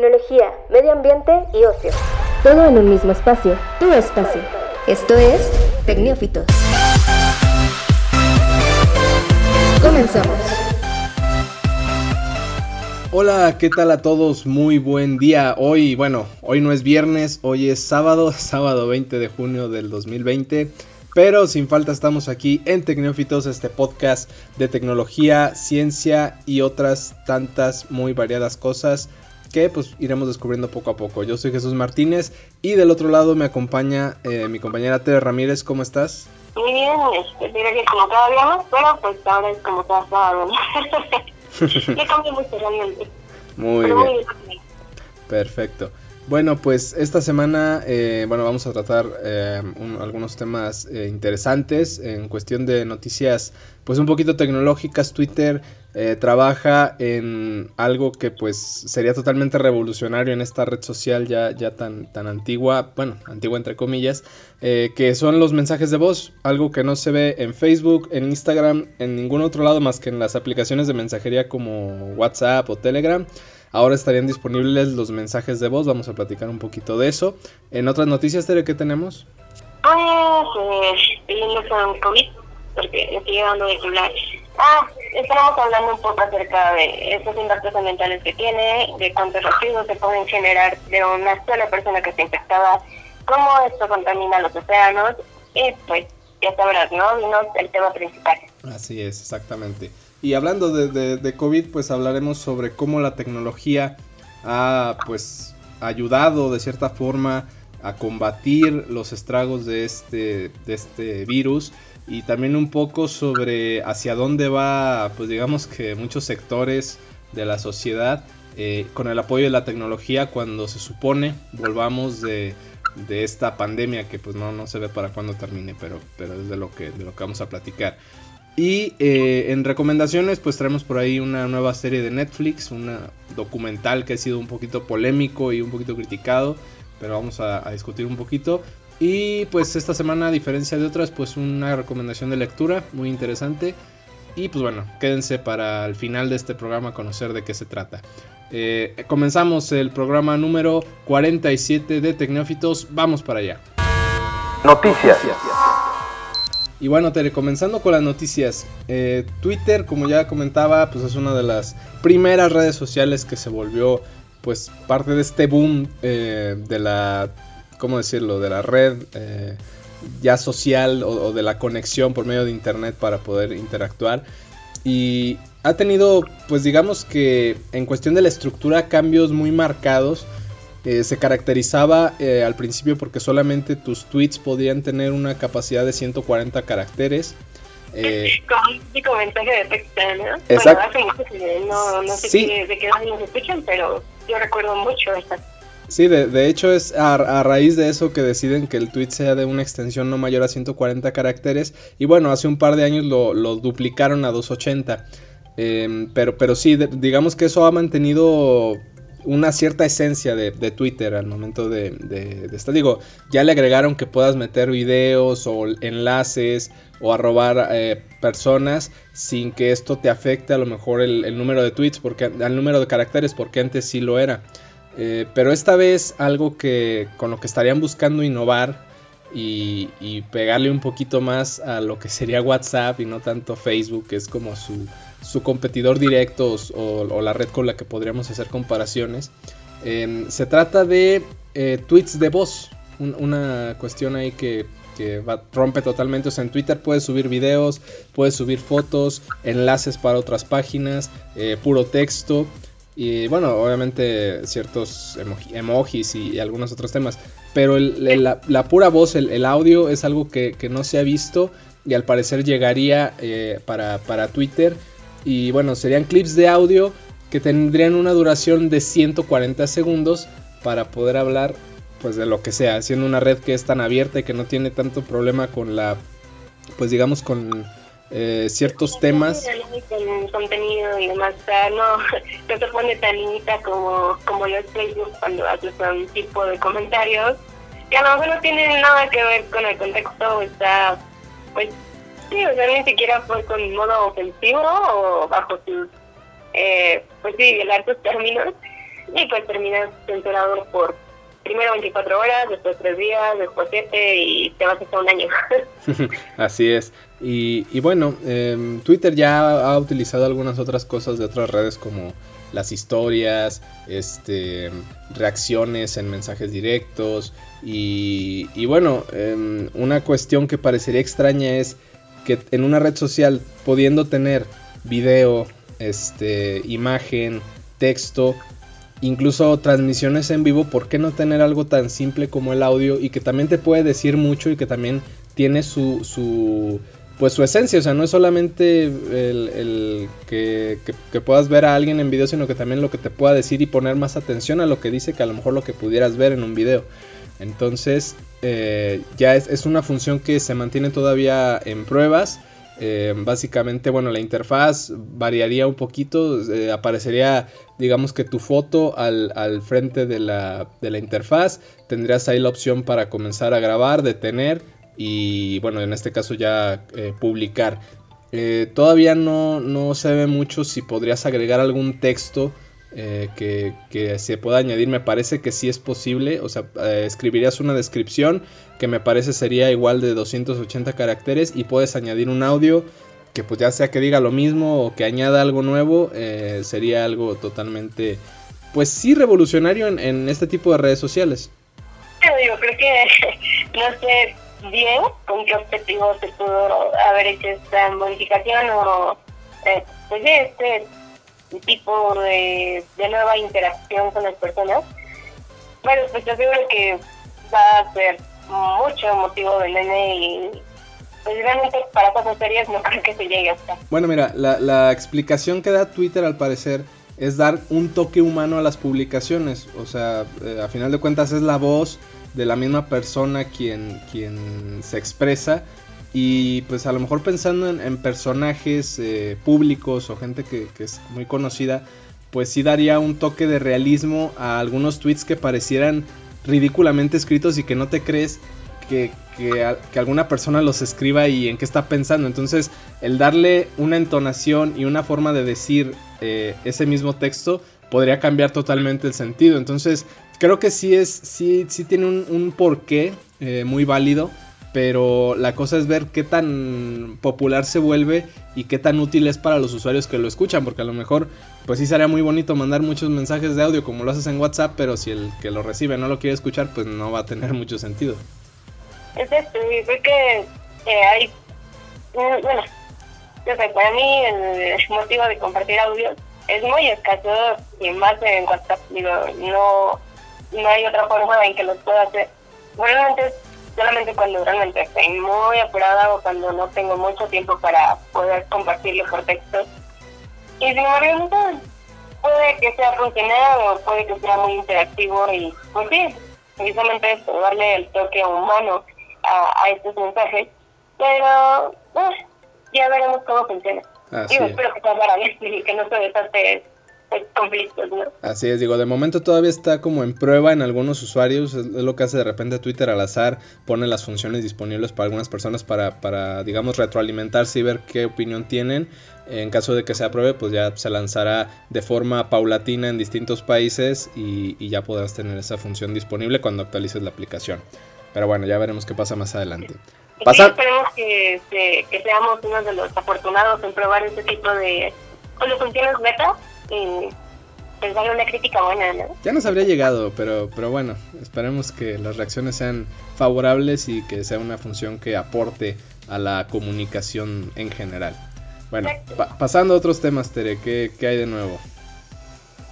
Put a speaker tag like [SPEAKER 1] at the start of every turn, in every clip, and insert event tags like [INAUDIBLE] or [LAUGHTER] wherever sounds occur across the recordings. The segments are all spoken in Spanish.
[SPEAKER 1] tecnología, medio ambiente y ocio. Todo en un mismo espacio, tu espacio. Esto es Tecnófitos. Comenzamos.
[SPEAKER 2] Hola, ¿qué tal a todos? Muy buen día. Hoy, bueno, hoy no es viernes, hoy es sábado, [LAUGHS] sábado 20 de junio del 2020. Pero sin falta estamos aquí en Tecnófitos, este podcast de tecnología, ciencia y otras tantas muy variadas cosas que pues iremos descubriendo poco a poco. Yo soy Jesús Martínez y del otro lado me acompaña eh, mi compañera Tere Ramírez. ¿Cómo estás?
[SPEAKER 3] Muy bien, este, que como cada viernes, pero pues ahora es como cada sábado. Le cambio mucho realmente.
[SPEAKER 2] Muy
[SPEAKER 3] Pero
[SPEAKER 2] bien.
[SPEAKER 3] muy bien.
[SPEAKER 2] Perfecto. Bueno, pues esta semana, eh, bueno, vamos a tratar eh, un- algunos temas eh, interesantes en cuestión de noticias, pues un poquito tecnológicas. Twitter eh, trabaja en algo que pues sería totalmente revolucionario en esta red social ya, ya tan, tan antigua, bueno, antigua entre comillas, eh, que son los mensajes de voz, algo que no se ve en Facebook, en Instagram, en ningún otro lado más que en las aplicaciones de mensajería como WhatsApp o Telegram. Ahora estarían disponibles los mensajes de voz, vamos a platicar un poquito de eso. En otras noticias, Tere, ¿qué tenemos?
[SPEAKER 3] Pues, eh, siguiendo con COVID, porque me sigue dando de hablar. Ah, estábamos hablando un poco acerca de estos impactos ambientales que tiene, de cuántos residuos se pueden generar de una sola persona que está infectada, cómo esto contamina los océanos, y pues, ya sabrás, ¿no? Vino el tema principal.
[SPEAKER 2] Así es, exactamente. Y hablando de, COVID, pues hablaremos sobre cómo la tecnología ha pues ayudado de cierta forma a combatir los estragos de este, de este virus y también un poco sobre hacia dónde va, pues digamos que muchos sectores de la sociedad eh, con el apoyo de la tecnología cuando se supone volvamos de, de esta pandemia que pues no, no se ve para cuándo termine, pero, pero es lo que, de lo que vamos a platicar. Y eh, en recomendaciones, pues traemos por ahí una nueva serie de Netflix, una documental que ha sido un poquito polémico y un poquito criticado, pero vamos a, a discutir un poquito. Y pues esta semana, a diferencia de otras, pues una recomendación de lectura muy interesante. Y pues bueno, quédense para el final de este programa conocer de qué se trata. Eh, comenzamos el programa número 47 de Tecnófitos, vamos para allá.
[SPEAKER 4] Noticias.
[SPEAKER 2] Y bueno, Tere, comenzando con las noticias. eh, Twitter, como ya comentaba, pues es una de las primeras redes sociales que se volvió, pues, parte de este boom eh, de la, ¿cómo decirlo? De la red eh, ya social o, o de la conexión por medio de internet para poder interactuar. Y ha tenido, pues digamos que en cuestión de la estructura, cambios muy marcados. Eh, se caracterizaba eh, al principio porque solamente tus tweets podían tener una capacidad de 140 caracteres. Eh,
[SPEAKER 3] Como un típico mensaje de texto, ¿no?
[SPEAKER 2] Exacto.
[SPEAKER 3] Bueno, hace mucho que no, no sé
[SPEAKER 2] Sí.
[SPEAKER 3] qué- de qué nos escuchan, pero yo recuerdo mucho esta.
[SPEAKER 2] sí, de, de hecho es a, a raíz de eso que deciden que el tweet sea de una extensión no mayor a 140 caracteres. Y bueno, hace un par de años lo, lo duplicaron a 280. Eh, pero, pero sí, de- digamos que eso ha mantenido una cierta esencia de, de Twitter al momento de, de, de esto. Digo, ya le agregaron que puedas meter videos o enlaces o arrobar eh, personas sin que esto te afecte a lo mejor el, el número de tweets, porque al número de caracteres, porque antes sí lo era. Eh, pero esta vez algo que con lo que estarían buscando innovar y, y pegarle un poquito más a lo que sería WhatsApp y no tanto Facebook, que es como su, su competidor directo o, la red con la que podríamos hacer comparaciones. Eh, se trata de eh, tweets de voz, un- una cuestión ahí que, que rompe totalmente. O sea, en Twitter puedes subir videos, puedes subir fotos, enlaces para otras páginas, eh, puro texto. Y bueno, obviamente ciertos emoji- emojis y, algunos otros temas. Pero la pura voz, el, el audio es algo que, que no se ha visto y al parecer llegaría eh, para, para Twitter. Y bueno, serían clips de audio que tendrían una duración de 140 segundos para poder hablar pues de lo que sea, siendo una red que es tan abierta y que no tiene tanto problema con la, pues digamos con eh, ciertos temas.
[SPEAKER 3] Con contenido y demás, o sea, no, [LAUGHS] no se pone tan limita como, como es Facebook cuando haces un tipo de comentarios que a lo mejor no tienen nada que ver con el contexto, o está, pues, sí, o sea, ni siquiera fue con modo ofensivo o bajo sus, eh, pues sí, sus términos. y pues terminas censurado por primero 24 horas, después 3 días, después 7 y te vas hasta un año. [LAUGHS]
[SPEAKER 2] Así es. Y, y bueno, eh, Twitter ya ha utilizado algunas otras cosas de otras redes como las historias, este, reacciones en mensajes directos y, y bueno, eh, una cuestión que parecería extraña es que en una red social pudiendo tener video, este, imagen, texto, incluso transmisiones en vivo, ¿por qué no tener algo tan simple como el audio y que también te puede decir mucho y que también tiene su, su pues su esencia, o sea, no es solamente el, que, puedas ver a alguien en video, sino que también lo que te pueda decir y poner más atención a lo que dice que a lo mejor lo que pudieras ver en un video. Entonces, eh, ya es, una función que se mantiene todavía en pruebas. Eh, básicamente, bueno, la interfaz variaría un poquito, eh, aparecería, digamos que tu foto al, al frente de la, de la interfaz, tendrías ahí la opción para comenzar a grabar, detener, y bueno, en este caso ya publicar. Todavía no, no, se ve mucho si podrías agregar algún texto eh, que, se pueda añadir. Me parece que sí es posible. O sea, escribirías una descripción que me parece sería igual de 280 caracteres y puedes añadir un audio que pues ya sea que diga lo mismo o que añada algo nuevo. sería algo totalmente, pues sí, revolucionario en, en este tipo de redes sociales.
[SPEAKER 3] Yo creo que, [LAUGHS] no sé, bien con qué objetivo se pudo haber hecho esta modificación o eh, pues este tipo de, nueva interacción con las personas. Bueno, pues yo creo que va a ser mucho motivo de nene y pues realmente para cosas serias no [LAUGHS] creo que se llegue hasta.
[SPEAKER 2] Bueno, mira, la, la explicación que da Twitter al parecer es dar un toque humano a las publicaciones. O sea, eh, a final de cuentas es la voz de la misma persona quien, quien se expresa. Y pues a lo mejor pensando en, personajes eh, públicos o gente que, es muy conocida, pues sí daría un toque de realismo a algunos tweets que parecieran ridículamente escritos y que no te crees que, alguna persona los escriba y en qué está pensando. Entonces, el darle una entonación y una forma de decir eh, ese mismo texto podría cambiar totalmente el sentido. Entonces, creo que sí es, sí, sí tiene un, porqué eh, muy válido. Pero la cosa es ver qué tan popular se vuelve y qué tan útil es para los usuarios que lo escuchan. Porque a lo mejor, pues sí sería muy bonito mandar muchos mensajes de audio como lo haces en WhatsApp. Pero si el que lo recibe no lo quiere escuchar, pues no va a tener [LAUGHS] mucho sentido.
[SPEAKER 3] Es esto, que eh, hay. Mm, bueno, para mí el motivo de compartir audios es muy escaso y más en WhatsApp. Digo, no no hay otra forma en que los pueda hacer. Realmente solamente cuando realmente estoy muy apurada o cuando no tengo mucho tiempo para poder compartirlo por texto. Y sin embargo, puede que sea funcional o puede que sea muy interactivo y pues sí, precisamente esto, darle el toque humano a, a estos mensajes. Pero eh, ya veremos cómo funciona. y espero que sea para mí y que no se desate
[SPEAKER 2] Así es, digo, de momento todavía está como en prueba en algunos usuarios, es, lo que hace de repente Twitter al azar, pone las funciones disponibles para algunas personas para, para, digamos, retroalimentarse y ver qué opinión tienen. En caso de que se apruebe, pues ya se lanzará de forma paulatina en distintos países y, ya podrás tener esa función disponible cuando actualices la aplicación. Pero bueno, ya veremos qué pasa más adelante.
[SPEAKER 3] Pasa... esperemos que, que, seamos uno de los afortunados en probar este tipo de funciones beta pensar una crítica buena, ¿no?
[SPEAKER 2] Ya nos habría llegado, pero, pero bueno, esperemos que las reacciones sean favorables y que sea una función que aporte a la comunicación en general. Bueno, pasando a otros temas, Tere, ¿qué, qué hay de nuevo?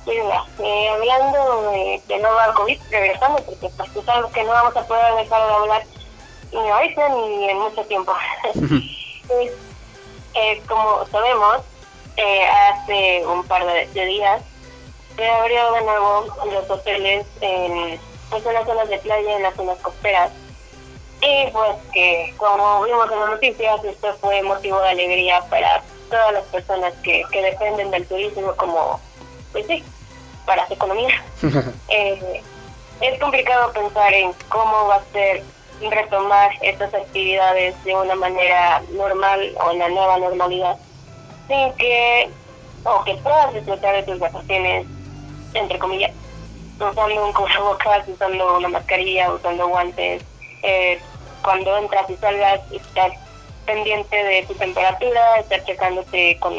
[SPEAKER 3] eh, hablando de, de nuevo al COVID, regresando, porque pues es algo que no vamos a poder dejar de hablar ni ahorita ni en mucho tiempo. [LAUGHS] [LAUGHS] pues, eh, como sabemos, eh, hace un par de, días se abrió de nuevo los hoteles en, pues, en las zonas de playa, en las zonas costeras. Y pues que como vimos en las noticias, esto fue motivo de alegría para todas las personas que, que dependen del turismo como, pues sí, para su economía. [LAUGHS] eh, es complicado pensar en cómo va a ser retomar estas actividades de una manera normal o en la nueva normalidad sin que, o que puedas disfrutar de tus vacaciones, entre comillas, usando un cubrebocas, usando una mascarilla, usando guantes. Eh, cuando entras y salgas, estar pendiente de tu temperatura, estar checándote con,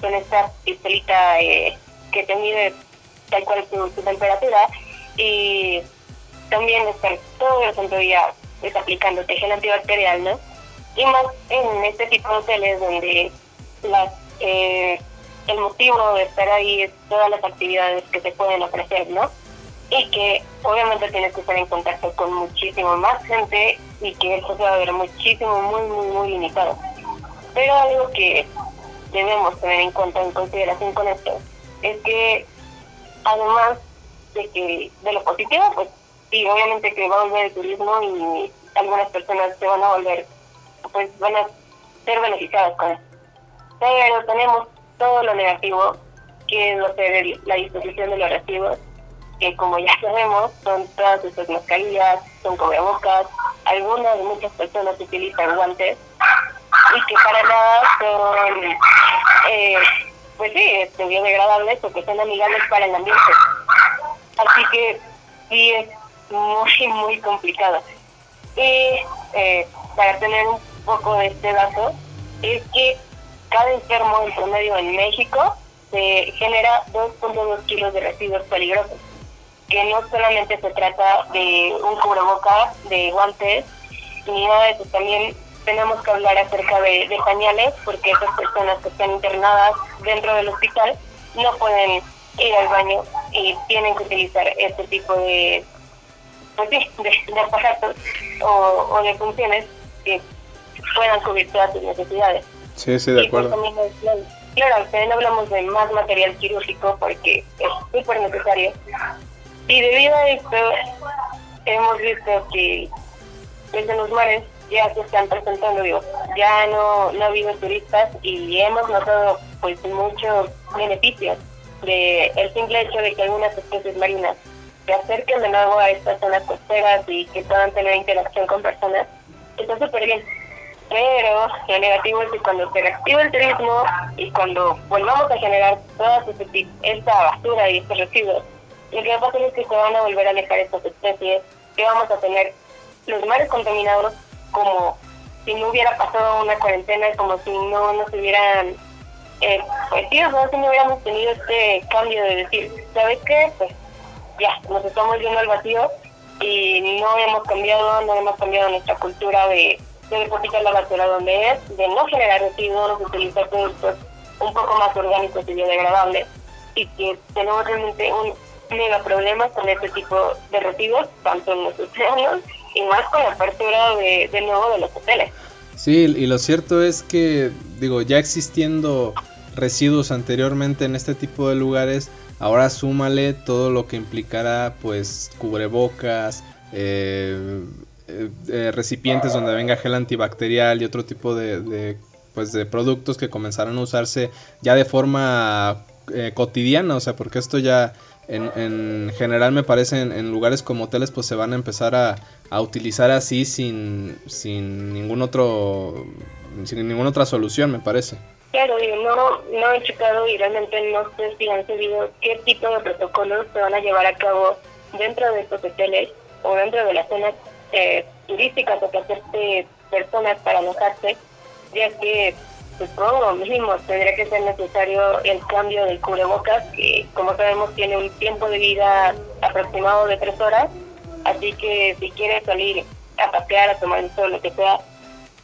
[SPEAKER 3] con esta pistolita eh, que te mide tal cual tu, tu temperatura y también estar todo el santo día es aplicándote gel antibacterial, ¿no? Y más en este tipo de hoteles donde eh, el motivo de estar ahí es todas las actividades que se pueden ofrecer, ¿no? Y que obviamente tienes que estar en contacto con muchísimo más gente y que eso se va a ver muchísimo, muy, muy, muy limitado. Pero algo que debemos tener en cuenta, en consideración con esto, es que además de que de lo positivo, pues sí, obviamente que va a volver el turismo y algunas personas se van a volver, pues van a ser beneficiadas con esto. Pero tenemos todo lo negativo, que lo que la disposición de los residuos, que como ya [LAUGHS] sabemos, son todas estas mascarillas, son cubrebocas, algunas muchas personas utilizan guantes, y que para nada son, eh, pues sí, este, biodegradables o que son amigables para el ambiente. Así que sí es muy, [LAUGHS] muy complicado. Y eh, para tener un poco de este dato, es que cada enfermo en promedio en México se genera 2.2 kilos de residuos peligrosos, que no solamente se trata de un cubrebocas, de guantes, ni nada de eso, también tenemos que hablar acerca de, de pañales, porque esas personas que están internadas dentro del hospital no pueden ir al baño y tienen que utilizar este tipo de, pues de, aparatos o, o, de funciones que puedan cubrir todas sus necesidades.
[SPEAKER 2] Sí, sí, de pues, acuerdo.
[SPEAKER 3] claro, también hablamos de más material quirúrgico porque es súper necesario. Y debido a esto, hemos visto que desde los mares ya se están presentando, digo, ya no, no ha habido turistas y hemos notado pues muchos beneficios de el simple hecho de que algunas especies marinas se acerquen de nuevo a estas zonas costeras y que puedan tener interacción con personas, está súper bien. Pero lo negativo es que cuando se reactiva el turismo y cuando volvamos a generar toda esta basura y estos residuos, lo que va a pasar es que se van a volver a alejar estas especies, que vamos a tener los mares contaminados como si no hubiera pasado una cuarentena, como si no nos hubieran eh, pues sí, o si no hubiéramos tenido este cambio de decir, ¿sabes qué? Pues ya, nos estamos yendo al vacío y no hemos cambiado, no hemos cambiado nuestra cultura de, de depositar la basura donde es, de no generar residuos, de utilizar productos un poco más orgánicos y biodegradables y que tenemos realmente un mega problema con este tipo de residuos, tanto en los océanos y más con la apertura de, de nuevo de los hoteles.
[SPEAKER 2] Sí, y lo cierto es que, digo, ya existiendo residuos anteriormente en este tipo de lugares, ahora súmale todo lo que implicará, pues, cubrebocas, eh, eh, eh, recipientes donde venga gel antibacterial y otro tipo de, pues, de productos que comenzarán a usarse ya de forma cotidiana, o sea, porque esto ya en, en general me parece en, lugares como hoteles pues se van a empezar a, a utilizar así sin, sin ningún otro sin ninguna otra solución me parece.
[SPEAKER 3] Claro yo no no he checado y realmente no sé si han sabido qué tipo de protocolos se van a llevar a cabo dentro de estos hoteles o dentro de las zonas eh, turísticas o que hacerse personas para alojarse ya que pues todo lo mismo, tendría que ser necesario el cambio del cubrebocas, que como sabemos tiene un tiempo de vida aproximado de tres horas, así que si quieres salir a pasear, a tomar el sol, lo que sea,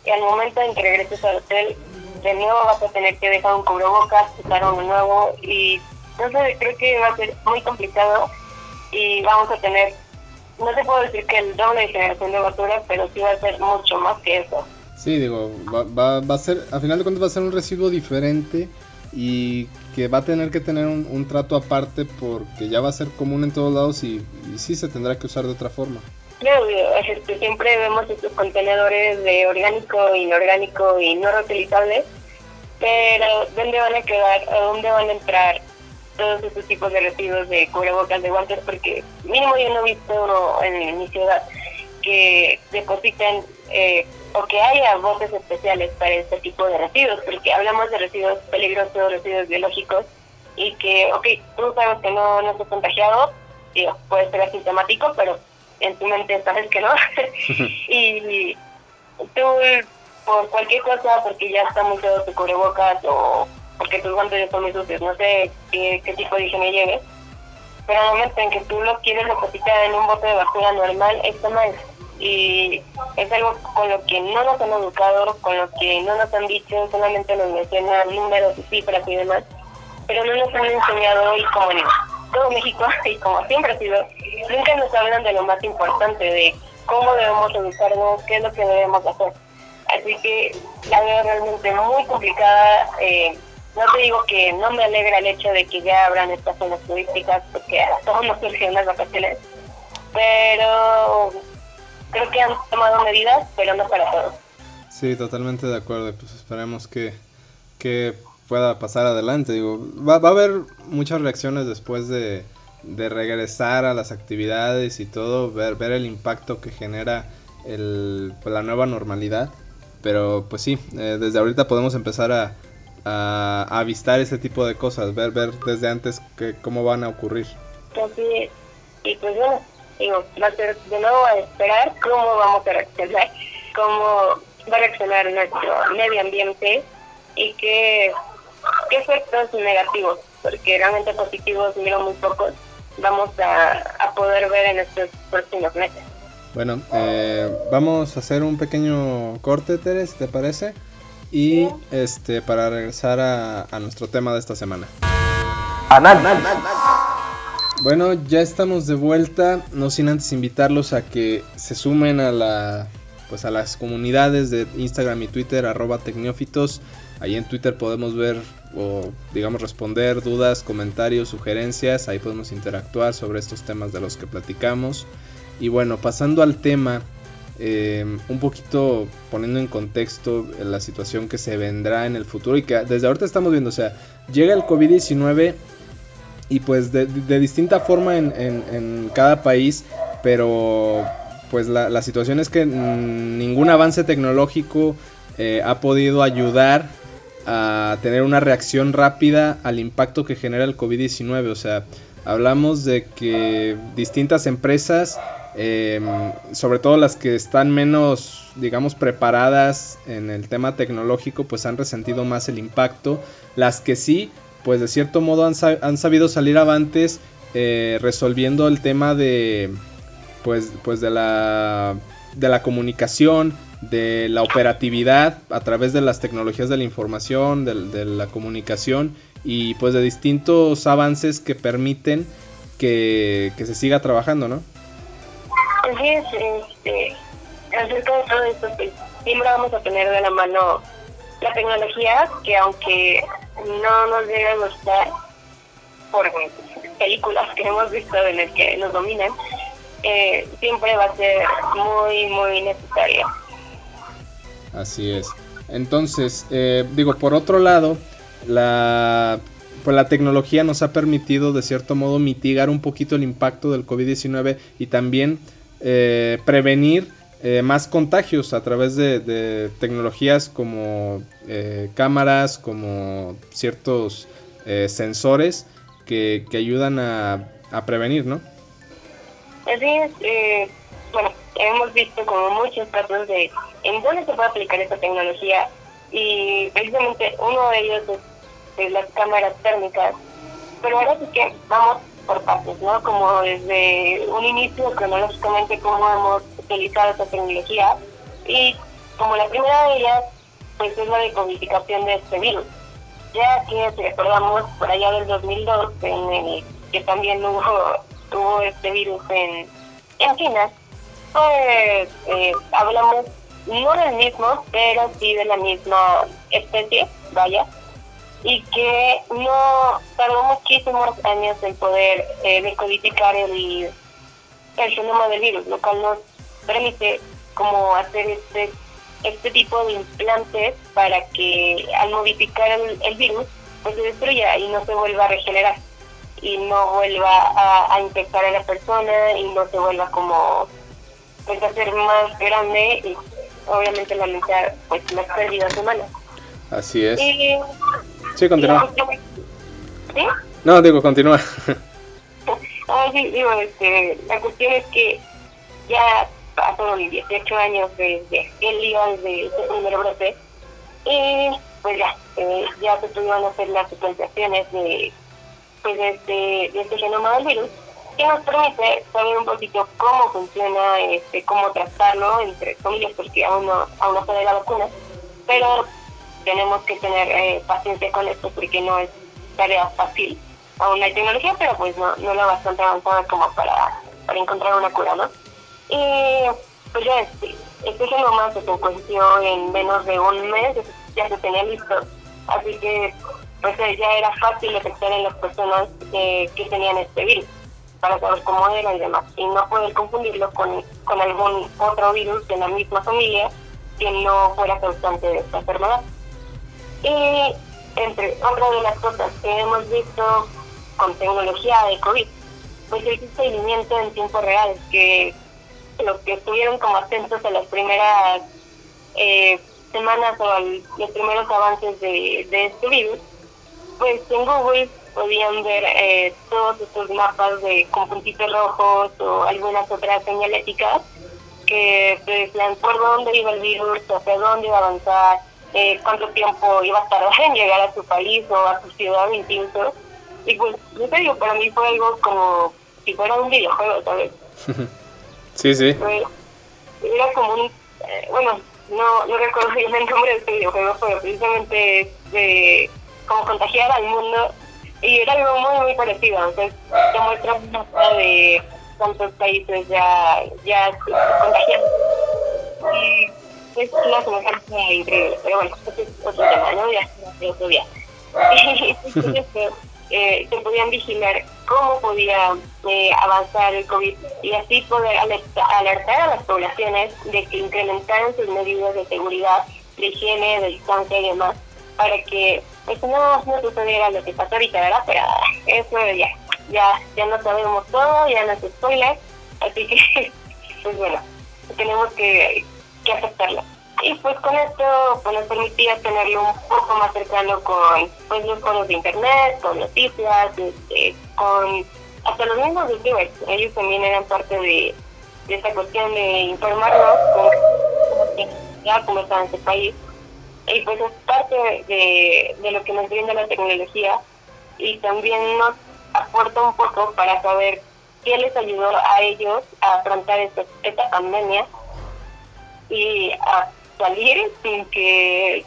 [SPEAKER 3] y al momento en que regreses al hotel, de nuevo vas a tener que dejar un cubrebocas, usar uno nuevo, y no sé, creo que va a ser muy complicado y vamos a tener, no te puedo decir que el doble de generación de basura, pero sí va a ser mucho más que eso.
[SPEAKER 2] Sí, digo, va, va, a ser, a final de cuentas va a ser un residuo diferente y que va a tener que tener un, trato aparte porque ya va a ser común en todos lados y, sí se tendrá que usar de otra forma.
[SPEAKER 3] Claro, este, siempre vemos estos contenedores de orgánico, inorgánico y no reutilizables, pero ¿dónde van a quedar? ¿A dónde van a entrar todos estos tipos de residuos de cubrebocas, de guantes? Porque mínimo yo no he visto uno en mi ciudad que depositen eh, o que haya botes especiales para este tipo de residuos, porque hablamos de residuos peligrosos, residuos biológicos, y que, ok, tú sabes que no, no estás contagiado, digo, puede ser asintomático, pero en tu mente sabes que no. [LAUGHS] [LAUGHS] y tú, por cualquier cosa, porque ya está muy feo tu cubrebocas o porque tus guantes son muy sucios, no sé qué, tipo de higiene lleves, pero al momento en que tú lo quieres depositar en un bote de basura normal, está mal. Y es algo con lo que no nos han educado, con lo que no nos han dicho, solamente nos mencionan números y cifras y demás, pero no nos han enseñado y como en todo México, [LAUGHS] y como siempre ha sido, nunca nos hablan de lo más importante, de cómo debemos educarnos, qué es lo que debemos hacer. Así que la veo realmente muy complicada. Eh, no te digo que no me alegra el hecho de que ya abran estas zonas turísticas, porque a todos nos surgen las vacaciones, pero creo que han tomado medidas, pero no para todos.
[SPEAKER 2] Sí, totalmente de acuerdo. Pues esperemos que, que pueda pasar adelante. Digo, va, va a haber muchas reacciones después de, de regresar a las actividades y todo, ver, ver el impacto que genera el, pues, la nueva normalidad. Pero pues sí, eh, desde ahorita podemos empezar a, a, avistar ese tipo de cosas, ver, ver desde antes que, cómo van a ocurrir.
[SPEAKER 3] Así Y pues bueno, digo, va a ser de nuevo a esperar cómo vamos a reaccionar, [LAUGHS] cómo va a reaccionar nuestro medio ambiente y qué, qué efectos negativos, porque realmente positivos miro muy pocos, vamos a, a poder ver en estos próximos meses.
[SPEAKER 2] Bueno, eh, vamos a hacer un pequeño corte, Teres, ¿te parece? Y este para regresar a, a nuestro tema de esta semana. Bueno, ya estamos de vuelta, no sin antes invitarlos a que se sumen a la pues a las comunidades de Instagram y Twitter arroba tecnófitos. Ahí en Twitter podemos ver o digamos responder dudas, comentarios, sugerencias. Ahí podemos interactuar sobre estos temas de los que platicamos. Y bueno, pasando al tema, eh, un poquito poniendo en contexto la situación que se vendrá en el futuro y que desde ahorita estamos viendo, o sea, llega el COVID-19 y pues de, de distinta forma en, en, cada país, pero pues la, la situación es que ningún avance tecnológico eh, ha podido ayudar a tener una reacción rápida al impacto que genera el COVID-19, o sea, hablamos de que distintas empresas eh, sobre todo las que están menos, digamos, preparadas en el tema tecnológico, pues han resentido más el impacto. Las que sí, pues de cierto modo han, han sabido salir avantes eh, resolviendo el tema de, pues, pues de la, de la comunicación, de la operatividad a través de las tecnologías de la información, de, la comunicación y pues de distintos avances que permiten que se siga trabajando, ¿no?
[SPEAKER 3] Así es, este, acerca de todo esto, pues, siempre vamos a tener de la mano la tecnología, que aunque no nos llegue a gustar por películas que hemos visto en el que nos dominan, eh, siempre va a ser muy, muy necesaria.
[SPEAKER 2] Así es. Entonces, eh, digo, por otro lado, la, pues la tecnología nos ha permitido de cierto modo mitigar un poquito el impacto del COVID-19 y también eh, prevenir eh, más contagios a través de, de tecnologías como eh, cámaras, como ciertos eh, sensores que, que, ayudan a, prevenir, ¿no?
[SPEAKER 3] Así es, eh, bueno, hemos visto como muchos casos de en dónde se puede aplicar esta tecnología y precisamente uno de ellos es, es las cámaras térmicas, pero ahora sí que vamos Como desde un inicio, cronológicamente, cómo hemos utilizado esta tecnología. Y como la primera de ellas, pues es la decodificación de este virus. Ya que, si recordamos, por allá del 2002, en el que también hubo, hubo este virus en, en China, pues eh, hablamos no del mismo, pero sí de la misma especie, vaya, y que no tardó muchísimos años en poder eh, decodificar el, el genoma del virus, lo cual nos permite como hacer este este tipo de implantes para que al modificar el, el virus pues se destruya y no se vuelva a regenerar y no vuelva a, a infectar a la persona y no se vuelva como pues a ser más grande y obviamente lamentar pues las pérdidas humanas.
[SPEAKER 2] Así es.
[SPEAKER 3] Y,
[SPEAKER 2] Sí, continúa.
[SPEAKER 3] ¿Sí?
[SPEAKER 2] No, digo, continúa. [LAUGHS]
[SPEAKER 3] Ah, sí, digo, este, la cuestión es que ya pasaron 18 años desde el día de ese primer brote y pues ya, eh, ya se tuvieron hacer las secuenciaciones de, pues, de, este, de este genoma del virus que nos permite saber un poquito cómo funciona, este, cómo tratarlo, entre comillas, porque aún no, aún no se la vacuna, pero tenemos que tener eh, paciencia con esto porque no es tarea fácil. Aún hay tecnología, pero pues no, no la bastante avanzada como para, para encontrar una cura, ¿no? Y pues ya este, este genoma se secuenció en menos de un mes, ya se tenía listo, así que pues ya era fácil detectar en las personas que tenían este virus para saber cómo era y demás, y no poder confundirlo con, con algún otro virus de la misma familia que no fuera causante de esta enfermedad. Y entre otras de las cosas que hemos visto con tecnología de COVID, pues el seguimiento en tiempo real, que los que estuvieron como atentos a las primeras eh, semanas o los primeros avances de, este virus, pues en Google podían ver eh, todos estos mapas de con puntitos rojos o algunas otras señaléticas que decían por dónde iba el virus, hacia dónde iba a avanzar, eh, cuánto tiempo iba a tardar en llegar a su país o a su ciudad incluso. Y pues, en serio, para mí fue algo como si fuera un videojuego, ¿sabes? [LAUGHS]
[SPEAKER 2] sí, sí.
[SPEAKER 3] era como un, eh, bueno, no, no recuerdo bien el nombre de este videojuego, pero precisamente de como contagiar al mundo y era algo muy, muy parecido. Entonces, te muestra un mapa de cuántos países ya, ya. Y es una semejanza increíble. Pero bueno, ese es otro tema, ¿no? Ya es otro día. Entonces, eh, se podían vigilar cómo podía eh, avanzar el COVID y así poder alertar a las poblaciones de que incrementaran sus medidas de seguridad, de higiene, de distancia y demás, para que eso no, no sucediera lo que pasó ahorita, ¿verdad? Pero eso ya, ya, ya no sabemos todo, ya no es spoiler, así que, [LAUGHS] pues bueno, tenemos que, que. Y pues con esto pues nos permitía tenerlo un poco más cercano con pues los foros de internet, con noticias, este, con hasta los mismos youtubers. Ellos también eran parte de, esta cuestión de informarnos con cómo está en este país y pues es parte de, lo que nos brinda la tecnología y también nos aporta un poco para saber qué les ayudó a ellos a afrontar esta pandemia y a salir sin que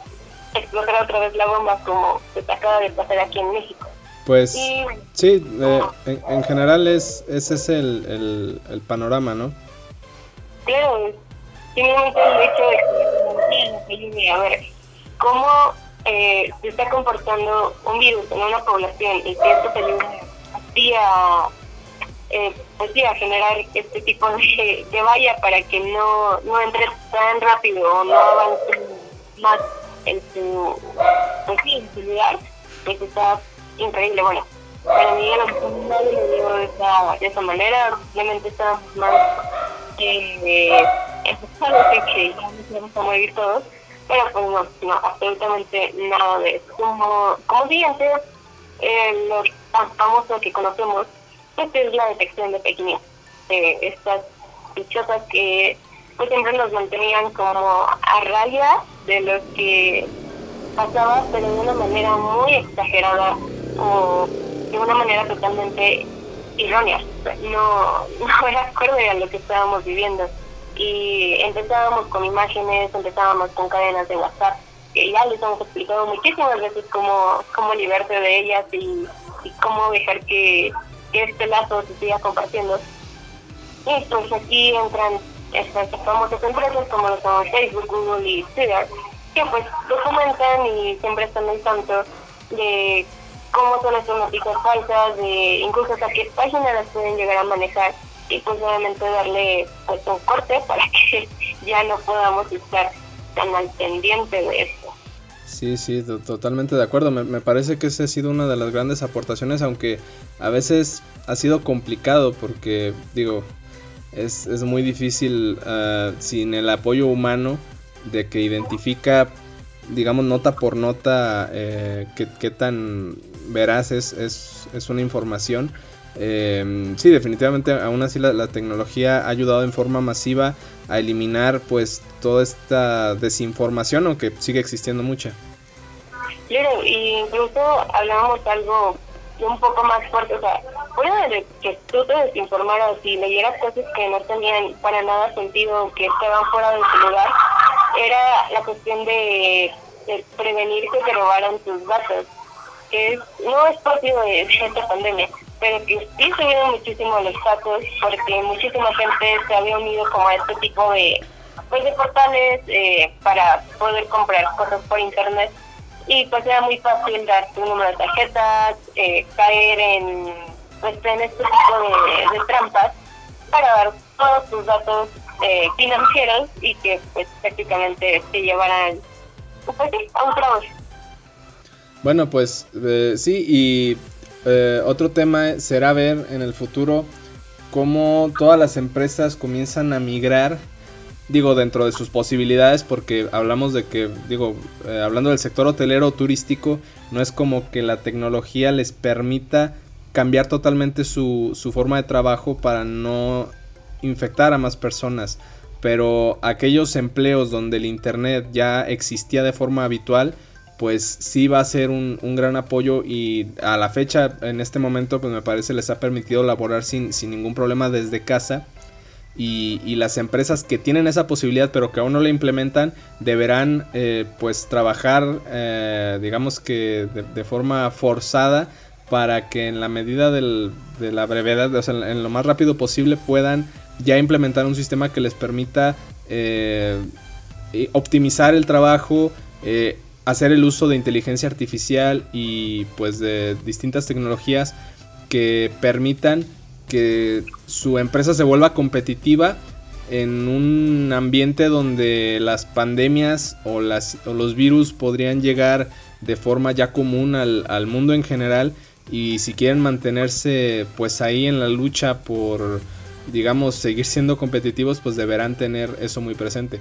[SPEAKER 3] explotara otra vez la bomba como se acaba de pasar aquí en México.
[SPEAKER 2] Pues sí, eh, en, en, general es ese es el, el, el panorama, ¿no?
[SPEAKER 3] Claro, simplemente el hecho de que a ver, cómo eh, se está comportando un virus en una población y que esto te ayuda a, eh, pues a generar este tipo de, de, valla para que no, no entre tan rápido o no avance más en su, pues en su lugar, pues está increíble. Bueno, para mí a lo no lo digo de esa, de esa manera, obviamente estamos más eh, en que ya nos vamos a morir todos, pero pues no, absolutamente nada de eso. Como, como siguiente, eh, lo tan famoso que conocemos pues es la detección de pequeñas, eh, estas bichotas que pues siempre nos mantenían como a raya de lo que pasaba, pero de una manera muy exagerada o de una manera totalmente errónea. No, [LAUGHS] no era acorde a lo que estábamos viviendo y empezábamos con imágenes, empezábamos con cadenas de WhatsApp, que ya les hemos explicado muchísimas veces cómo, cómo liberarse de ellas y, cómo dejar que, este lazo se siga compartiendo. Y pues aquí entran estas famosas empresas como lo son Facebook, Google y Twitter, que pues documentan y siempre están al tanto de cómo son estas noticias falsas, de incluso hasta qué páginas las pueden llegar a manejar y pues obviamente darle pues un corte para [LAUGHS] que ya no podamos estar tan al pendiente de esto.
[SPEAKER 2] Sí, sí, totalmente de acuerdo. Me, parece que esa ha sido una de las grandes aportaciones, aunque a veces ha sido complicado porque, digo, es, es muy difícil uh, sin el apoyo humano de que identifica, digamos, nota por nota eh, qué, qué, tan veraz es, es, es una información eh, sí, definitivamente aún así la, tecnología ha ayudado en forma masiva a eliminar pues toda esta desinformación, aunque sigue existiendo mucha.
[SPEAKER 3] Claro, incluso hablábamos algo un poco más fuerte, o sea, fuera de que tú te desinformaras y leyeras cosas que no tenían para nada sentido, que estaban fuera de su lugar, era la cuestión de, prevenir que te robaran tus datos, que no es propio de esta pandemia, pero que sí subieron muchísimo los datos porque muchísima gente se había unido como a este tipo de, pues, de portales eh, para poder comprar cosas por internet y pues era muy fácil dar tu número de tarjetas, eh, caer en, pues, en este tipo de, trampas para dar todos tus datos eh, financieros y que pues prácticamente te llevaran pues, a un fraude.
[SPEAKER 2] Bueno, pues eh, sí, y otro tema será ver en el futuro cómo todas las empresas comienzan a migrar digo, dentro de sus posibilidades, porque hablamos de que, digo, eh, hablando del sector hotelero turístico, no es como que la tecnología les permita cambiar totalmente su, su forma de trabajo para no infectar a más personas. Pero aquellos empleos donde el Internet ya existía de forma habitual, pues sí va a ser un, un, gran apoyo y a la fecha, en este momento, pues me parece les ha permitido laborar sin, sin ningún problema desde casa. Y, las empresas que tienen esa posibilidad pero que aún no la implementan deberán eh, pues trabajar eh, digamos que de, forma forzada para que en la medida de la brevedad, o sea, en lo más rápido posible puedan ya implementar un sistema que les permita eh, optimizar el trabajo, hacer el uso de inteligencia artificial y pues de distintas tecnologías que permitan que su empresa se vuelva competitiva en un ambiente donde las pandemias o, las, o los virus podrían llegar de forma ya común al, al, mundo en general y si quieren mantenerse pues ahí en la lucha por digamos seguir siendo competitivos pues deberán tener eso muy presente.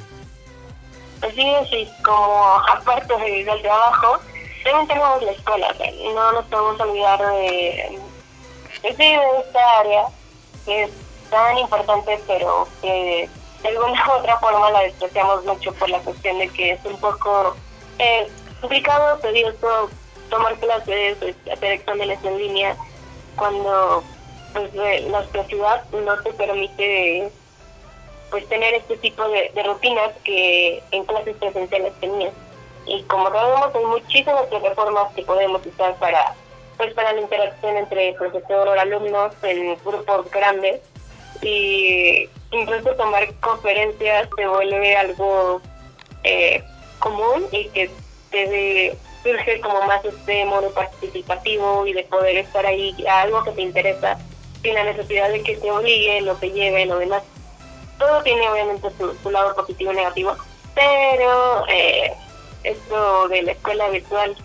[SPEAKER 3] Así es, como aparte del trabajo, también tenemos la escuela, no nos podemos olvidar de, es de esta área que es tan importante, pero que de alguna u [LAUGHS] otra forma la despreciamos mucho por la cuestión de que es un poco eh, complicado, tedioso tomar clases, hacer exámenes en línea, cuando pues nuestra ciudad no te permite pues tener este tipo de, rutinas que en clases presenciales tenías. Y como sabemos, hay muchísimas plataformas que podemos usar para pues para la interacción entre profesor y alumnos en grupos grandes y incluso tomar conferencias se vuelve algo eh, común y que te surge como más este modo participativo y de poder estar ahí a algo que te interesa sin la necesidad de que te obliguen o te lleven o demás. Todo tiene obviamente su, lado positivo y negativo, pero eh, esto de la escuela virtual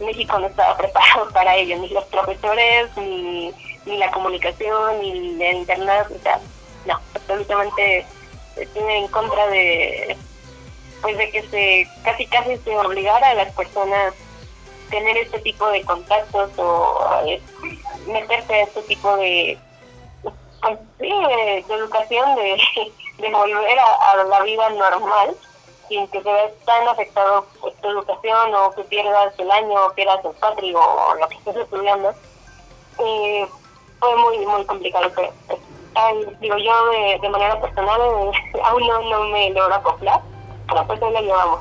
[SPEAKER 3] México no estaba [LAUGHS] preparado para ello, ni los profesores, ni, ni la comunicación, ni el internet, o sea, no, absolutamente tiene en contra de pues de que se casi casi se obligara a las personas tener este tipo de contactos o eh, meterse a este tipo de pues, de, educación de, [LAUGHS] volver a, la vida normal sin que se vea tan afectado pues, tu educación o que pierdas el año o pierdas el patri o lo que estés estudiando. Eh, fue muy, muy complicado, pero digo yo de, manera personal [LAUGHS] aún no, no me logro acoplar, pero pues ahí lo llevamos.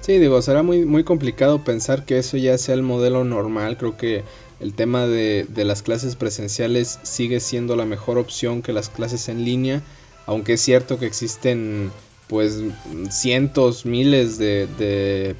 [SPEAKER 2] Sí, digo, será muy, muy complicado pensar que eso ya sea el modelo normal. Creo que el tema de, de las clases presenciales sigue siendo la mejor opción que las clases en línea, aunque es cierto que existen pues cientos, miles de,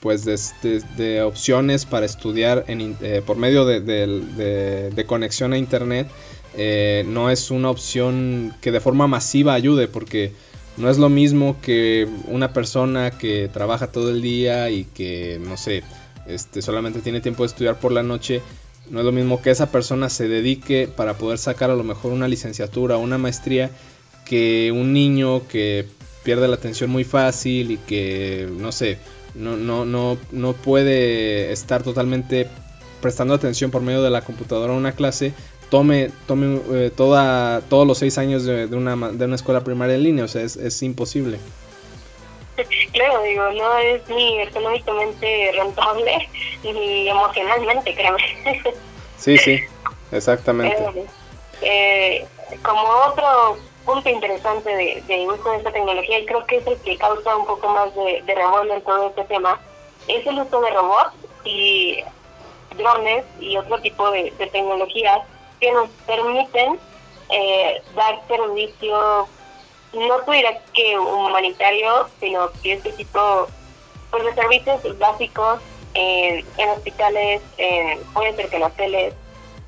[SPEAKER 2] pues de, opciones para estudiar en, eh, por medio de, conexión a internet eh, no es una opción que de forma masiva ayude porque no es lo mismo que una persona que trabaja todo el día y que no sé este solamente tiene tiempo de estudiar por la noche no es lo mismo que esa persona se dedique para poder sacar a lo mejor una licenciatura o una maestría que un niño que pierde la atención muy fácil y que, no sé, no, no, no, no puede estar totalmente prestando atención por medio de la computadora a una clase tome, tome eh, toda, todos los seis años de, una, de una escuela primaria en línea, o sea, es, es imposible.
[SPEAKER 3] Claro, digo, no es ni económicamente rentable [LAUGHS] ni emocionalmente, créeme.
[SPEAKER 2] Sí, sí, [LAUGHS] exactamente.
[SPEAKER 3] Eh, eh, como otro punto interesante de, de uso de esta tecnología, y creo que es el que causa un poco más de, de en todo este tema, es el uso de robots y drones y otro tipo de, tecnologías que nos permiten eh, dar servicio, no tuviera que humanitario, sino que este tipo pues, de servicios básicos en, hospitales, en, puede ser que en hoteles,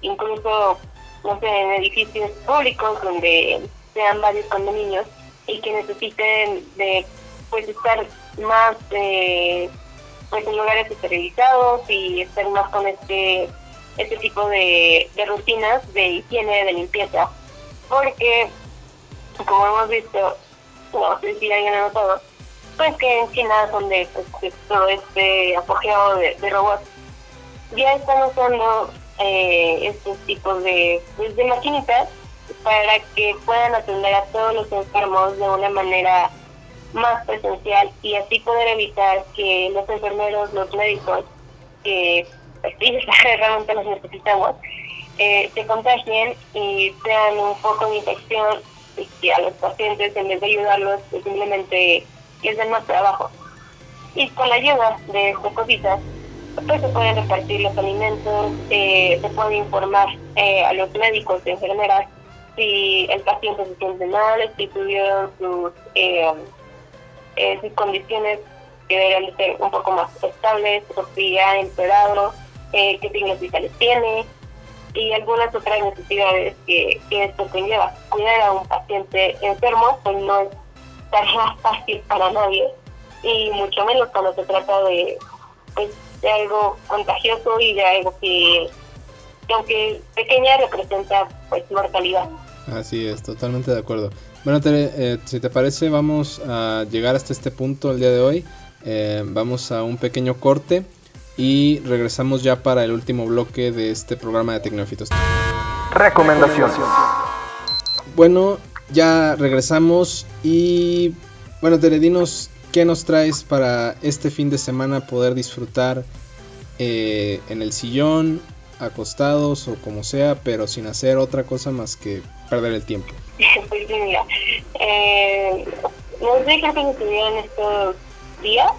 [SPEAKER 3] incluso no sé, en edificios públicos donde sean varios condominios y que necesiten de pues estar más eh, pues en lugares esterilizados y estar más con este este tipo de rutinas de higiene, de limpieza, porque como hemos visto, no sé si alguien ha notado, pues que en China, donde todo este apogeo de, robots, ya están usando eh, estos tipos de, pues, de maquinitas para que puedan atender a todos los enfermos de una manera más presencial y así poder evitar que los enfermeros, los médicos, que pues, [LAUGHS] realmente los necesitamos, eh, se contagien y sean un poco de infección que a los pacientes, en vez de ayudarlos, pues, simplemente les den más trabajo. Y con la ayuda de estas pues se pueden repartir los alimentos, eh, se puede informar eh, a los médicos y enfermeras si el paciente se siente mal, si tuvieron sus, eh, sus condiciones que deberían ser un poco más estables, o si ha empeorado, qué signos vitales tiene y algunas otras necesidades que, que esto conlleva. Cuidar a un paciente enfermo pues no es tarea [LAUGHS] fácil para nadie y mucho menos cuando se trata de pues, de algo contagioso y de algo que, aunque pequeña, representa pues mortalidad.
[SPEAKER 2] Así es, totalmente de acuerdo. Bueno, eh, si te parece, vamos a llegar hasta este punto el día de hoy. Eh, vamos a un pequeño corte y regresamos ya para el último bloque de este programa de Tecnofitos.
[SPEAKER 4] Recomendaciones.
[SPEAKER 2] Bueno, ya regresamos y bueno, Teredinos ¿Qué nos traes para este fin de semana poder disfrutar eh, en el sillón, acostados o como sea, pero sin hacer otra cosa más que perder el tiempo? [LAUGHS]
[SPEAKER 3] Pues sí, mira, eh, no sé qué en estos días.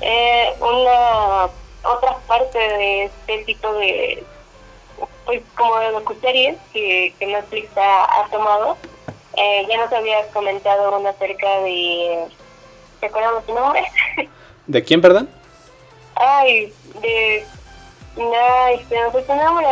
[SPEAKER 3] Eh, una otra parte de este tipo de, pues como de docuseries que, que Netflix ha, ha tomado. Eh, ya nos había comentado una acerca de ¿Te acuerdas su nombre? [LAUGHS]
[SPEAKER 2] ¿De quién, perdón?
[SPEAKER 3] Ay, de... Ay, se me fue su nombre.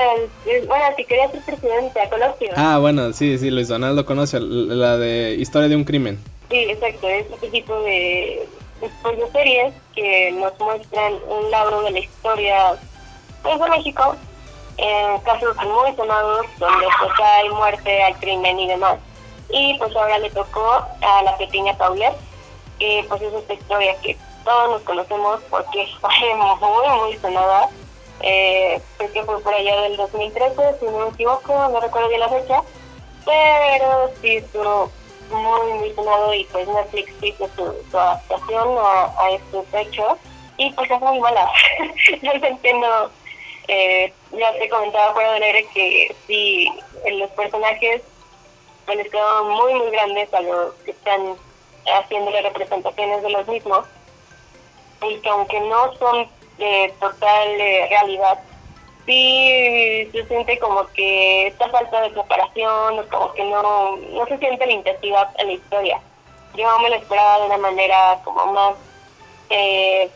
[SPEAKER 3] Bueno, si quería ser presidente, Colosio.
[SPEAKER 2] Ah, bueno, sí, sí, Luis Donaldo conoce la de Historia de un crimen.
[SPEAKER 3] Sí, exacto, es este tipo de, pues, de series que nos muestran un lado de la historia pues, de México en casos muy sonados donde pues hay muerte, hay crimen y demás. Y pues ahora le tocó a la pequeña Paulette que pues es esta historia que todos nos conocemos porque [LAUGHS] fue muy, muy sonada. Eh, creo que fue por allá del 2013, si no me equivoco, no recuerdo bien la fecha, pero sí estuvo muy, muy sonado y pues Netflix hizo su, adaptación a, a estos hechos y pues es muy mala. [LAUGHS] Realmente no, eh, ya te comentaba fuera del aire que sí, los personajes pues, les quedaron muy, muy grandes a los que están haciéndole representaciones de los mismos y que aunque no son de total eh, realidad, sí se siente como que esta falta de preparación, como que no, no se siente la intensidad en la historia. Yo me lo esperaba de una manera como más, eh,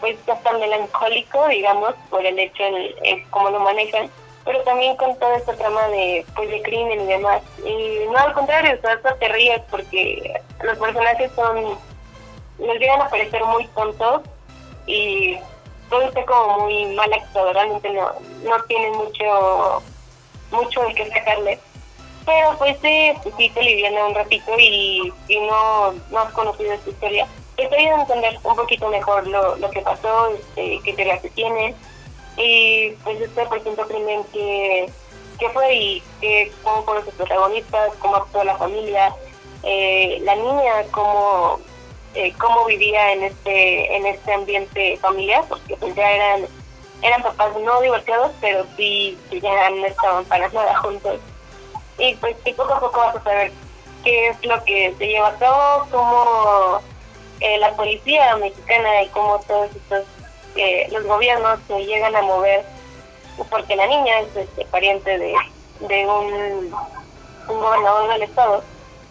[SPEAKER 3] pues hasta melancólico, digamos, por el hecho en, cómo lo manejan, pero también con toda esta trama de, pues, de crimen y demás. Y no, al contrario, o sea, te ríes porque los personajes son, les llegan a parecer muy tontos y todo está como muy mal actuado, realmente no, no tienen mucho, mucho de qué sacarle. Pero pues sí, sí te liviana un ratito y, y no, no has conocido esta historia. Te ayuda a entender un poquito mejor lo, lo que pasó, este, qué teoría se tiene y pues este presunto crimen que, qué fue y qué, cómo fueron sus protagonistas, cómo actuó la familia, eh, la niña, cómo, eh, cómo vivía en este en este ambiente familiar, porque pues ya eran eran papás no divorciados, pero sí, ya no estaban para nada juntos. Y pues y poco a poco vas a saber qué es lo que se lleva a cabo, cómo eh, la policía mexicana y cómo todos estos, eh, los gobiernos se llegan a mover, porque la niña es este, pariente de, de un gobernador del estado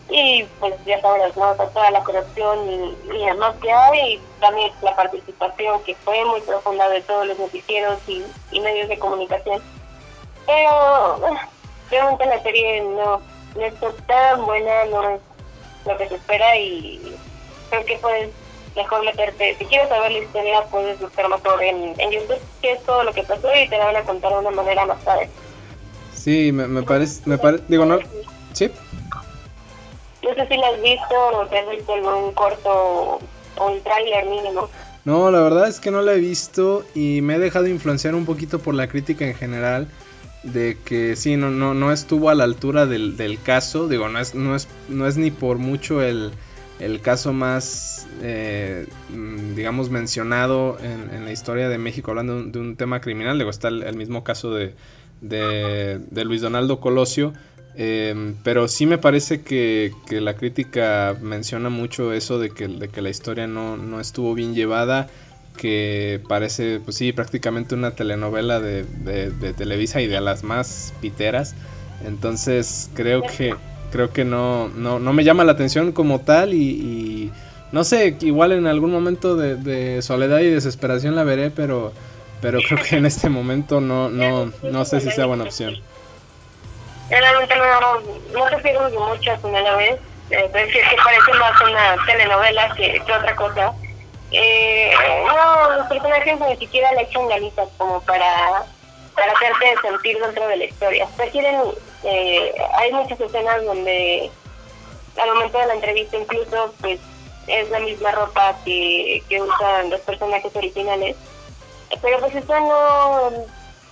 [SPEAKER 3] y pues ya sabes, ¿no? toda la corrupción y, y demás que hay, y también la participación que fue muy profunda de todos los noticieros y, medios de comunicación. Pero realmente la serie no, no es tan buena, no es lo que se espera y creo que puedes mejor meterte, si quieres saber la historia puedes buscar mejor en, en YouTube qué es todo lo que pasó y te la van a contar de una manera más tarde.
[SPEAKER 2] Sí, me, me parece, me parece, digo, no.
[SPEAKER 3] No sé si la has visto o te has visto algún corto o un tráiler mínimo.
[SPEAKER 2] No, la verdad es que no la he visto y me he dejado influenciar un poquito por la crítica en general de que sí, no, no, no estuvo a la altura del, del caso, digo, no es, no es, no es ni por mucho el, el caso más, eh, mm, digamos, mencionado en, en, la historia de México, hablando de un, de un tema criminal, digo, está el, el mismo caso de, de, de, Luis Donaldo Colosio, eh, pero sí me parece que, la crítica menciona mucho eso de que, la historia no, estuvo bien llevada, que parece, pues sí, prácticamente una telenovela de, Televisa y de las más piteras. Entonces creo que creo que no, no, no me llama la atención como tal y, no sé, igual en algún momento de, de, soledad y desesperación la veré, pero pero creo que en este momento no, no, no sé si sea buena opción.
[SPEAKER 3] Realmente no, no te pierdo mucho a la vez, eh, decir que parece más una telenovela que, que otra cosa. Eh, no, los personajes ni siquiera le echan ganitas como para, para hacerte sentir dentro de la historia. Prefieren, eh, hay muchas escenas donde al momento de la entrevista incluso pues es la misma ropa que, que usan los personajes originales. Pero pues eso no,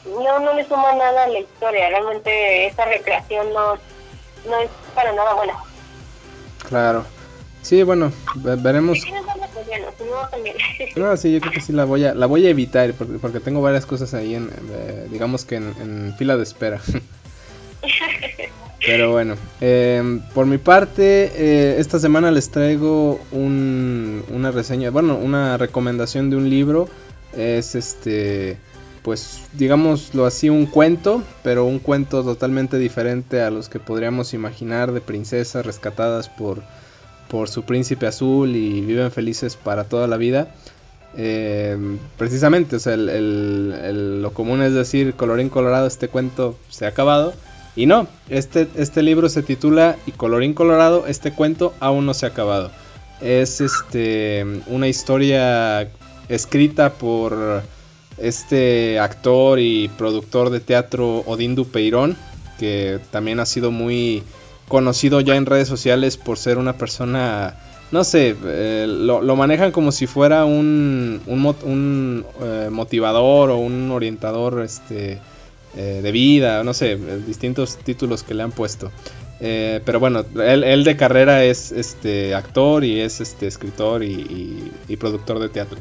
[SPEAKER 3] no, no le suma nada a la historia. Realmente esa recreación no, no es para nada buena.
[SPEAKER 2] Claro. Sí, bueno, veremos. [LAUGHS] No, sí, yo creo que sí la voy a, la voy a evitar porque, porque tengo varias cosas ahí en, eh, digamos que en, en, fila de espera. [LAUGHS] Pero bueno, eh, por mi parte, eh, esta semana les traigo un, una reseña, bueno, una recomendación de un libro. Es este, pues digámoslo así, un cuento, pero un cuento totalmente diferente a los que podríamos imaginar de princesas rescatadas por por su príncipe azul y viven felices para toda la vida. Eh, precisamente, o sea, el, el, el, lo común es decir, colorín colorado, este cuento se ha acabado. Y no, este, este libro se titula Y colorín colorado, este cuento aún no se ha acabado. Es este, una historia escrita por este actor y productor de teatro Odín Dupeirón, que también ha sido muy conocido ya en redes sociales por ser una persona, no sé, eh, lo, lo, manejan como si fuera un, un, eh, motivador o un orientador este, eh, de vida, no sé, distintos títulos que le han puesto. Pero bueno, él, él, de carrera es este actor y es este escritor y productor de teatro.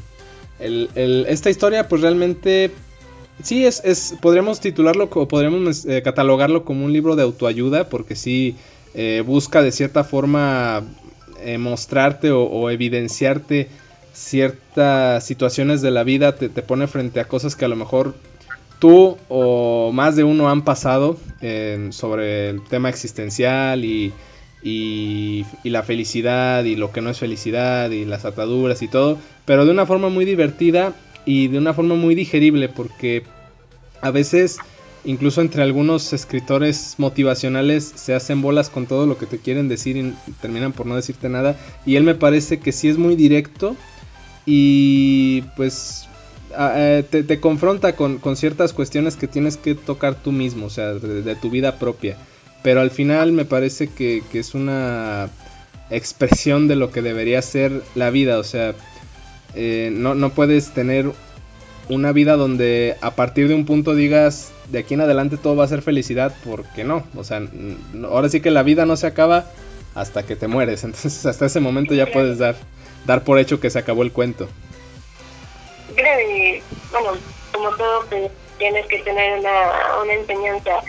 [SPEAKER 2] El, el, esta historia pues realmente sí es, es podríamos titularlo o podríamos eh, catalogarlo como un libro de autoayuda porque sí eh, busca de cierta forma eh, mostrarte o, o, evidenciarte ciertas situaciones de la vida, te, te, pone frente a cosas que a lo mejor tú o más de uno han pasado sobre el tema existencial y, y, y, la felicidad y lo que no es felicidad y las ataduras y todo, pero de una forma muy divertida y de una forma muy digerible porque a veces incluso entre algunos escritores motivacionales se hacen bolas con todo lo que te quieren decir y terminan por no decirte nada. Y él me parece que sí es muy directo y pues te, te confronta con, con, ciertas cuestiones que tienes que tocar tú mismo, o sea, de, de tu vida propia. Pero al final me parece que, que, es una expresión de lo que debería ser la vida, o sea, eh, no, no puedes tener una vida donde a partir de un punto digas, de aquí en adelante todo va a ser felicidad, porque no, o sea, ahora sí que la vida no se acaba hasta que te mueres, [LAUGHS] entonces hasta ese momento ya puedes dar, dar por hecho que se acabó el cuento.
[SPEAKER 3] bueno, como todo pues, tienes que tener una, una enseñanza,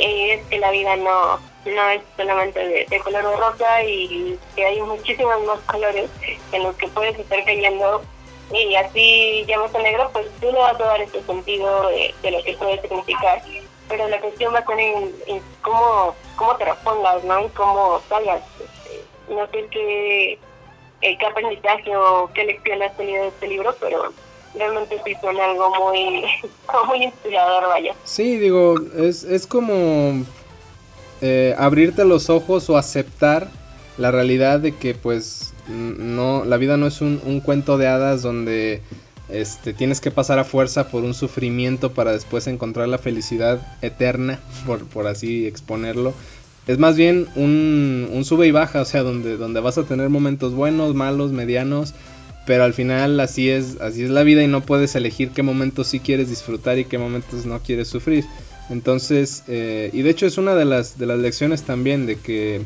[SPEAKER 3] es que la vida no, no es solamente de, color rosa y que hay muchísimos más colores en los que puedes estar cayendo y así llamas a negro, pues tú le vas a dar este sentido de, lo que puede significar. Pero la cuestión va a ser en, cómo, cómo te respondas, ¿no? Y cómo salgas. No sé qué, eh, qué aprendizaje o qué lección has tenido de este libro, pero realmente sí son algo muy, [LAUGHS] muy inspirador, vaya.
[SPEAKER 2] Sí, digo, es, es como eh, abrirte los ojos o aceptar la realidad de que pues no la vida no es un, cuento de hadas donde este, tienes que pasar a fuerza por un sufrimiento para después encontrar la felicidad eterna, [LAUGHS] por, por así exponerlo. Es más bien un, un, sube y baja, o sea, donde, donde vas a tener momentos buenos, malos, medianos, pero al final así es, así es la vida y no puedes elegir qué momentos sí quieres disfrutar y qué momentos no quieres sufrir. Entonces, eh, y de hecho es una de las, de las lecciones también de que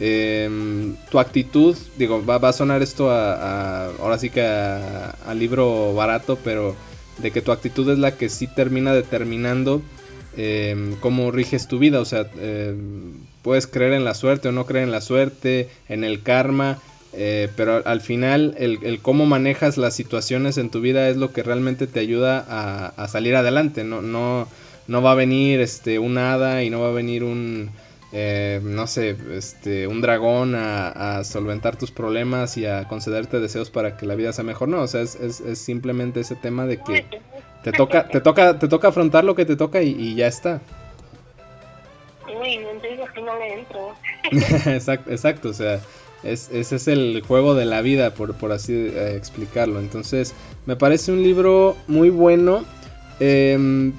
[SPEAKER 2] em, tu actitud, digo, va, a sonar esto a, ahora sí que a, libro barato, pero de que tu actitud es la que sí termina determinando em, cómo riges tu vida. O sea, em, puedes creer en la suerte o no creer en la suerte, en el karma. Eh, pero al final el, el, cómo manejas las situaciones en tu vida es lo que realmente te ayuda a, a salir adelante, no, no, no va a venir este un hada y no va a venir un eh, no sé, este, un dragón a, solventar tus problemas y a concederte deseos para que la vida sea mejor. No, o sea, es, es, simplemente ese tema de que te toca, te toca, te toca afrontar lo que te toca y, ya está. [LAUGHS] exacto, exacto, o sea, es, ese es el juego de la vida, por, por así eh, explicarlo. Entonces, me parece un libro muy bueno. Eh,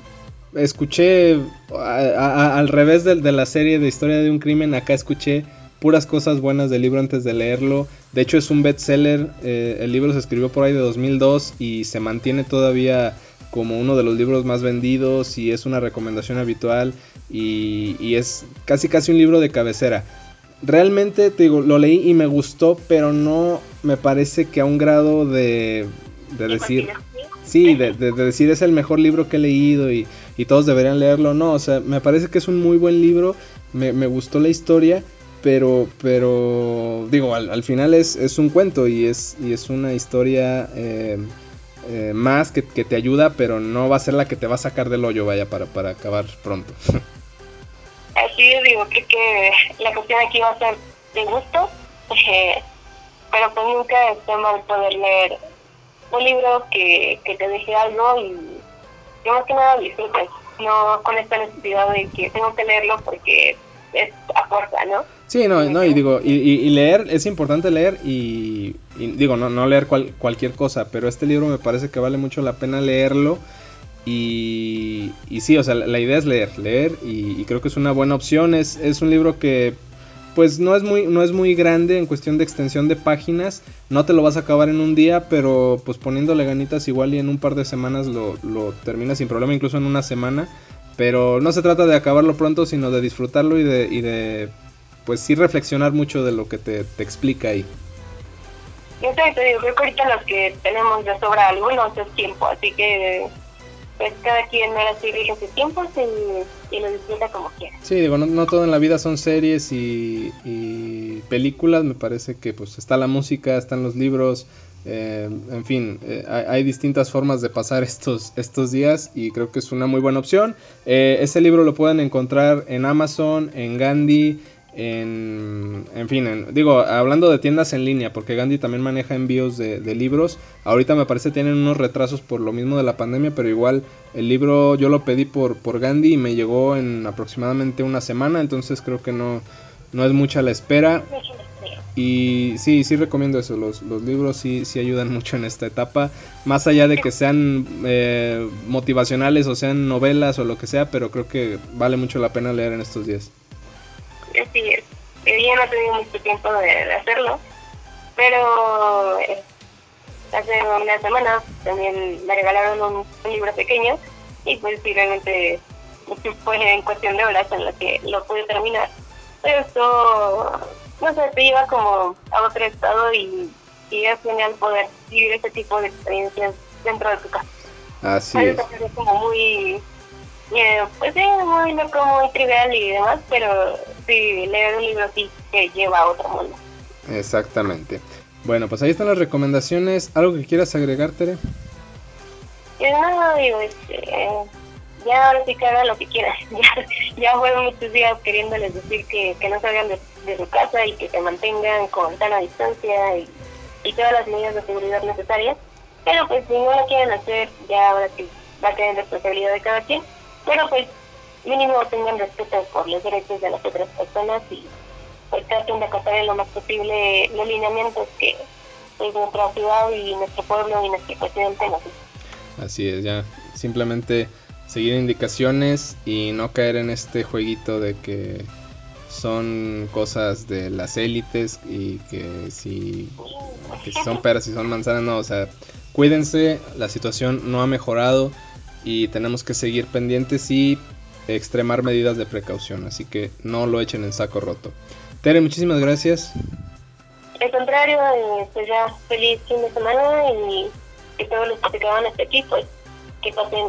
[SPEAKER 2] escuché al revés de, la serie de historia de un crimen, acá escuché puras cosas buenas del libro antes de leerlo. De hecho es un bestseller, eh, el libro se escribió por ahí de 2002 y se mantiene todavía como uno de los libros más vendidos y es una recomendación habitual y, es casi casi un libro de cabecera. Realmente te digo, lo leí y me gustó, pero no me parece que a un grado de, de decir... Sí, de, de, decir es el mejor libro que he leído y y todos deberían leerlo. No, o sea, me parece que es un muy buen libro, me, gustó la historia, pero, pero digo, al, final es, es, un cuento y es, y es una historia eh, eh, más que, te ayuda, pero no va a ser la que te va a sacar del hoyo, vaya, para, para acabar pronto. [LAUGHS]
[SPEAKER 3] Así es, digo, creo que la cuestión aquí va a ser de gusto, eh, pero pues nunca está mal poder leer un libro que, que te deje algo y yo más que nada disfruten, no con esta necesidad de que tengo que leerlo porque es a fuerza, ¿no?
[SPEAKER 2] Sí, no, no, y digo, y, leer, es importante leer y, digo, no, no leer cualquier cosa, pero este libro me parece que vale mucho la pena leerlo y, y sí, o sea, la, idea es leer, leer y, creo que es una buena opción, es, es un libro que pues no es muy no es muy grande en cuestión de extensión de páginas. No te lo vas a acabar en un día pero pues poniéndole ganitas igual y en un par de semanas lo, lo terminas sin problema incluso en una semana. Pero no se trata de acabarlo pronto sino de disfrutarlo y de, y de pues sí reflexionar mucho de lo que te, te explica ahí.
[SPEAKER 3] Yo te digo creo que ahorita los que tenemos de sobra algunos es tiempo así que pues cada quien ahora sí rige sus tiempos y, lo disfruta como quiera. Sí,
[SPEAKER 2] digo, no, todo en la vida son series y, películas, me parece que pues está la música, están los libros, eh, en fin, eh, hay, distintas formas de pasar [LAUGHS] estos, estos días y creo que es una muy buena opción. Eh, ese libro lo pueden encontrar en Amazon, en Gandhi, en, en fin, digo, hablando de tiendas en línea, porque Gandhi también maneja envíos de, libros. Ahorita me parece tienen unos retrasos por lo mismo de la pandemia, pero igual el libro yo lo pedí por, por Gandhi y me llegó en aproximadamente una semana, entonces creo que no, no es mucha la espera. Y sí, sí recomiendo eso, los, los libros sí, sí ayudan [LAUGHS] mucho en esta etapa, más allá de que sean eh, motivacionales o sean novelas o lo que sea, pero creo que vale mucho la pena leer en estos días
[SPEAKER 3] así es. Yo no he tenido mucho tiempo de, hacerlo, pero eh, hace unas semanas también me regalaron un, libro pequeño y pues sí, realmente fue en cuestión de horas en la que lo pude terminar. Pero esto, no sé, te lleva como a otro estado y, y es genial poder vivir ese tipo de experiencias dentro de tu casa.
[SPEAKER 2] Así es.
[SPEAKER 3] Es como muy, eh, pues sí, muy loco, muy trivial y demás, pero sí, leer un libro sí que lleva a otro mundo.
[SPEAKER 2] Exactamente. Bueno, pues ahí están las recomendaciones. ¿Algo que quieras agregar, Tere?
[SPEAKER 3] No, digo, este, ya ahora sí que hagan lo que quieran. [LAUGHS] Ya, ya fueron muchos días queriéndoles decir que, que no salgan de, de, su casa y que se mantengan con sana distancia y, y todas las medidas de seguridad necesarias. Pero pues si no lo quieren hacer, ya ahora sí va a tener responsabilidad de cada quien. Pero pues mínimo tengan respeto por los derechos de las otras personas y pues traten de acatar en lo más posible los lineamientos que pues, nuestra ciudad y nuestro pueblo y nuestro presidente nos
[SPEAKER 2] Así es, ya. Simplemente seguir indicaciones y no caer en este jueguito de que son cosas de las élites y que si, que si son peras y son manzanas, no, o sea, cuídense, la situación no ha mejorado y tenemos que seguir pendientes y extremar medidas de precaución, así que no lo echen en saco roto. Tere, muchísimas gracias.
[SPEAKER 3] Al contrario, eh, pues ya feliz fin de semana y que todos los que se quedan hasta aquí, pues que pasen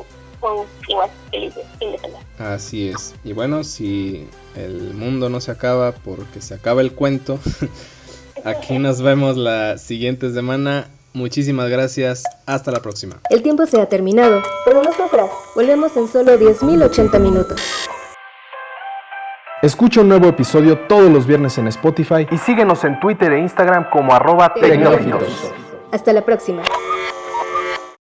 [SPEAKER 3] un igual feliz fin de semana.
[SPEAKER 2] Así es. Y bueno, si el mundo no se acaba porque se acaba el cuento, [LAUGHS] aquí nos vemos la siguiente semana. Muchísimas gracias. Hasta la próxima.
[SPEAKER 1] El tiempo se ha terminado, pero no sufras. Volvemos en solo 10.080 minutos.
[SPEAKER 4] Escucha un nuevo episodio todos los viernes en Spotify y síguenos en Twitter e Instagram como arroba tecnológicos.
[SPEAKER 1] Hasta la próxima.